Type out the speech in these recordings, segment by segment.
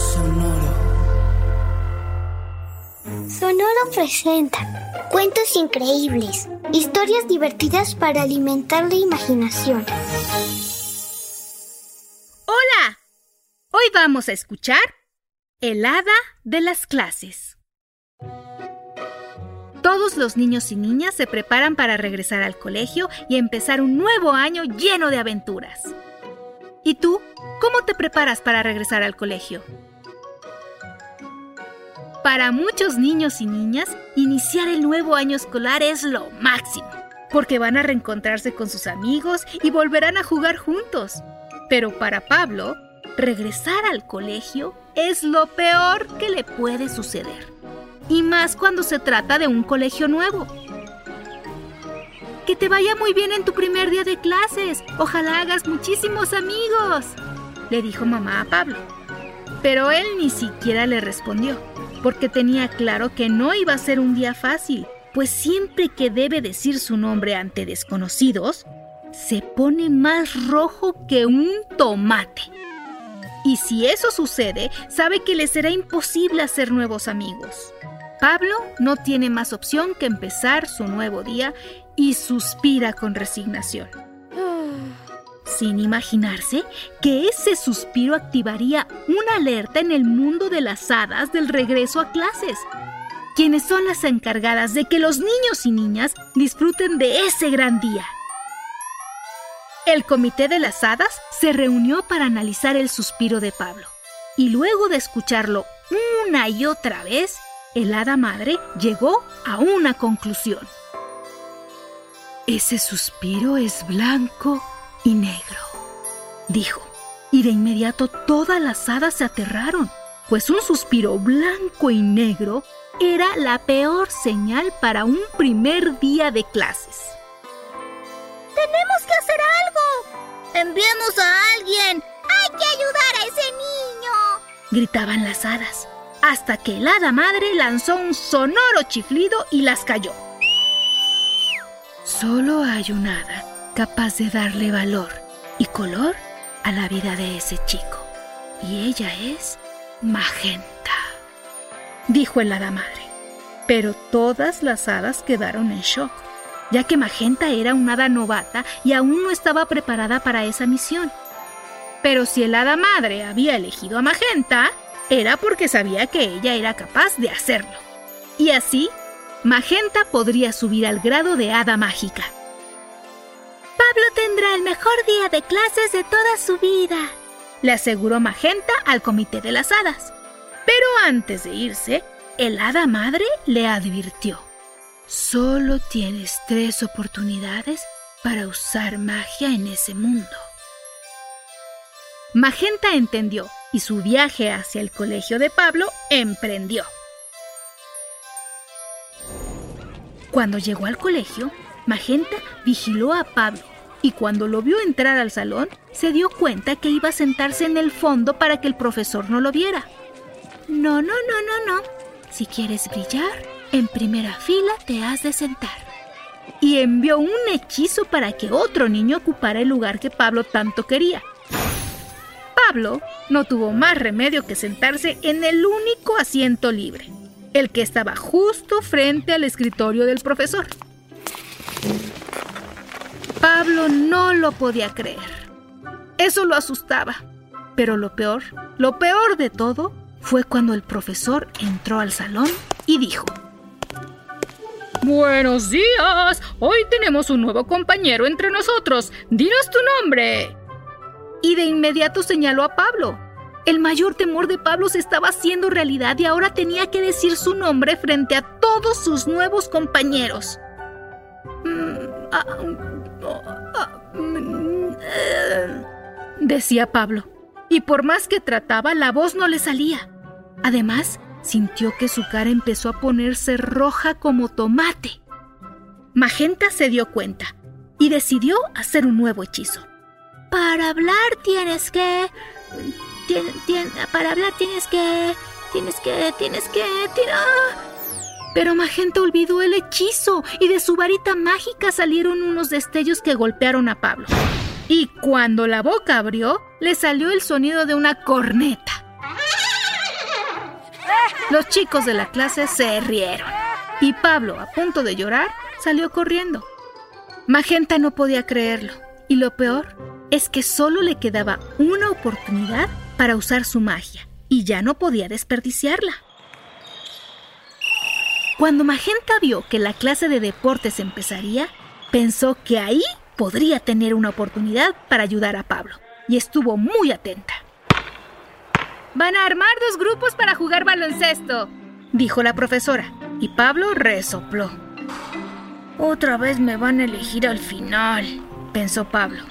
Sonoro. Sonoro presenta cuentos increíbles, historias divertidas para alimentar la imaginación. Hola, hoy vamos a escuchar El hada de las clases. Todos los niños y niñas se preparan para regresar al colegio y empezar un nuevo año lleno de aventuras. ¿Y tú? ¿Cómo te preparas para regresar al colegio? Para muchos niños y niñas, iniciar el nuevo año escolar es lo máximo, porque van a reencontrarse con sus amigos y volverán a jugar juntos. Pero para Pablo, regresar al colegio es lo peor que le puede suceder. Y más cuando se trata de un colegio nuevo. Que te vaya muy bien en tu primer día de clases. Ojalá hagas muchísimos amigos, le dijo mamá a Pablo. Pero él ni siquiera le respondió porque tenía claro que no iba a ser un día fácil, pues siempre que debe decir su nombre ante desconocidos, se pone más rojo que un tomate. Y si eso sucede, sabe que le será imposible hacer nuevos amigos. Pablo no tiene más opción que empezar su nuevo día y suspira con resignación sin imaginarse que ese suspiro activaría una alerta en el mundo de las hadas del regreso a clases, quienes son las encargadas de que los niños y niñas disfruten de ese gran día. El comité de las hadas se reunió para analizar el suspiro de Pablo, y luego de escucharlo una y otra vez, el hada madre llegó a una conclusión. Ese suspiro es blanco y negro, dijo. Y de inmediato todas las hadas se aterraron, pues un suspiro blanco y negro era la peor señal para un primer día de clases. ¡Tenemos que hacer algo! ¡Enviemos a alguien! ¡Hay que ayudar a ese niño! gritaban las hadas, hasta que el hada madre lanzó un sonoro chiflido y las cayó. Solo hay un hada capaz de darle valor y color a la vida de ese chico. Y ella es Magenta, dijo el hada madre. Pero todas las hadas quedaron en shock, ya que Magenta era una hada novata y aún no estaba preparada para esa misión. Pero si el hada madre había elegido a Magenta, era porque sabía que ella era capaz de hacerlo. Y así, Magenta podría subir al grado de hada mágica. Pablo tendrá el mejor día de clases de toda su vida, le aseguró Magenta al comité de las hadas. Pero antes de irse, el hada madre le advirtió. Solo tienes tres oportunidades para usar magia en ese mundo. Magenta entendió y su viaje hacia el colegio de Pablo emprendió. Cuando llegó al colegio, Magenta vigiló a Pablo y cuando lo vio entrar al salón, se dio cuenta que iba a sentarse en el fondo para que el profesor no lo viera. No, no, no, no, no. Si quieres brillar, en primera fila te has de sentar. Y envió un hechizo para que otro niño ocupara el lugar que Pablo tanto quería. Pablo no tuvo más remedio que sentarse en el único asiento libre, el que estaba justo frente al escritorio del profesor. Pablo no lo podía creer. Eso lo asustaba. Pero lo peor, lo peor de todo, fue cuando el profesor entró al salón y dijo, Buenos días, hoy tenemos un nuevo compañero entre nosotros. Dinos tu nombre. Y de inmediato señaló a Pablo. El mayor temor de Pablo se estaba haciendo realidad y ahora tenía que decir su nombre frente a todos sus nuevos compañeros. Mm, ah, decía Pablo. Y por más que trataba, la voz no le salía. Además, sintió que su cara empezó a ponerse roja como tomate. Magenta se dio cuenta y decidió hacer un nuevo hechizo. Para hablar tienes que... para hablar tienes que... Tienes que... Tienes que... Tirar... Pero Magenta olvidó el hechizo y de su varita mágica salieron unos destellos que golpearon a Pablo. Y cuando la boca abrió, le salió el sonido de una corneta. Los chicos de la clase se rieron y Pablo, a punto de llorar, salió corriendo. Magenta no podía creerlo y lo peor es que solo le quedaba una oportunidad para usar su magia y ya no podía desperdiciarla. Cuando Magenta vio que la clase de deportes empezaría, pensó que ahí podría tener una oportunidad para ayudar a Pablo y estuvo muy atenta. Van a armar dos grupos para jugar baloncesto, dijo la profesora, y Pablo resopló. Otra vez me van a elegir al final, pensó Pablo,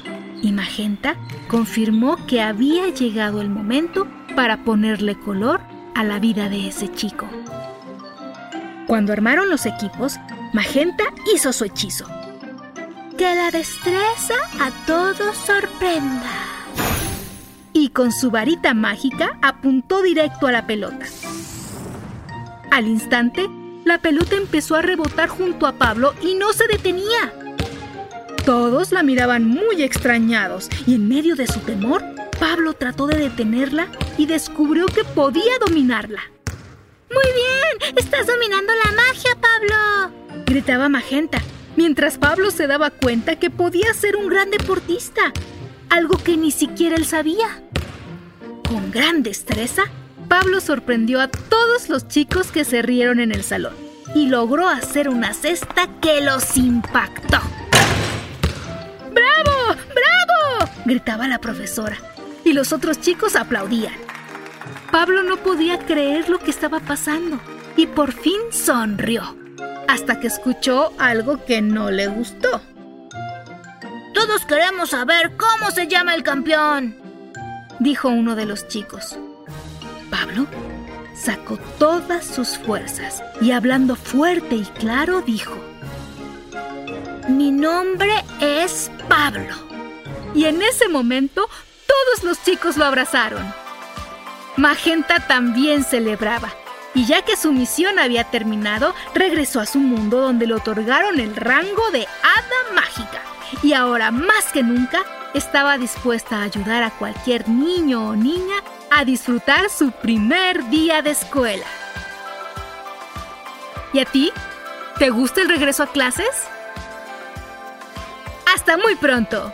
y Magenta confirmó que había llegado el momento para ponerle color a la vida de ese chico. Cuando armaron los equipos, Magenta hizo su hechizo. Que la destreza a todos sorprenda. Y con su varita mágica apuntó directo a la pelota. Al instante, la pelota empezó a rebotar junto a Pablo y no se detenía. Todos la miraban muy extrañados y en medio de su temor, Pablo trató de detenerla y descubrió que podía dominarla. Muy bien, estás dominando la magia, Pablo. Gritaba Magenta, mientras Pablo se daba cuenta que podía ser un gran deportista, algo que ni siquiera él sabía. Con gran destreza, Pablo sorprendió a todos los chicos que se rieron en el salón y logró hacer una cesta que los impactó. ¡Bravo! ¡Bravo! gritaba la profesora y los otros chicos aplaudían. Pablo no podía creer lo que estaba pasando y por fin sonrió, hasta que escuchó algo que no le gustó. Todos queremos saber cómo se llama el campeón, dijo uno de los chicos. Pablo sacó todas sus fuerzas y hablando fuerte y claro dijo, Mi nombre es Pablo. Y en ese momento todos los chicos lo abrazaron. Magenta también celebraba. Y ya que su misión había terminado, regresó a su mundo donde le otorgaron el rango de hada mágica. Y ahora más que nunca estaba dispuesta a ayudar a cualquier niño o niña a disfrutar su primer día de escuela. ¿Y a ti? ¿Te gusta el regreso a clases? Hasta muy pronto.